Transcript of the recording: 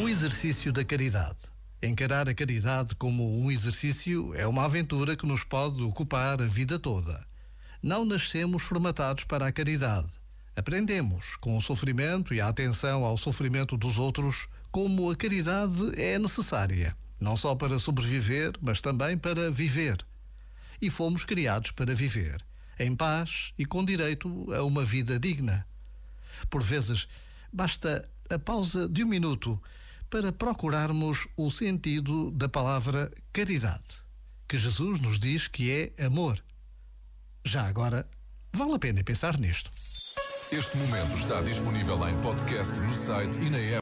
O exercício da caridade. Encarar a caridade como um exercício é uma aventura que nos pode ocupar a vida toda. Não nascemos formatados para a caridade. Aprendemos, com o sofrimento e a atenção ao sofrimento dos outros, como a caridade é necessária, não só para sobreviver, mas também para viver. E fomos criados para viver, em paz e com direito a uma vida digna. Por vezes, basta a pausa de um minuto para procurarmos o sentido da palavra caridade, que Jesus nos diz que é amor. Já agora, vale a pena pensar nisto. Este momento está disponível em podcast no site e na app.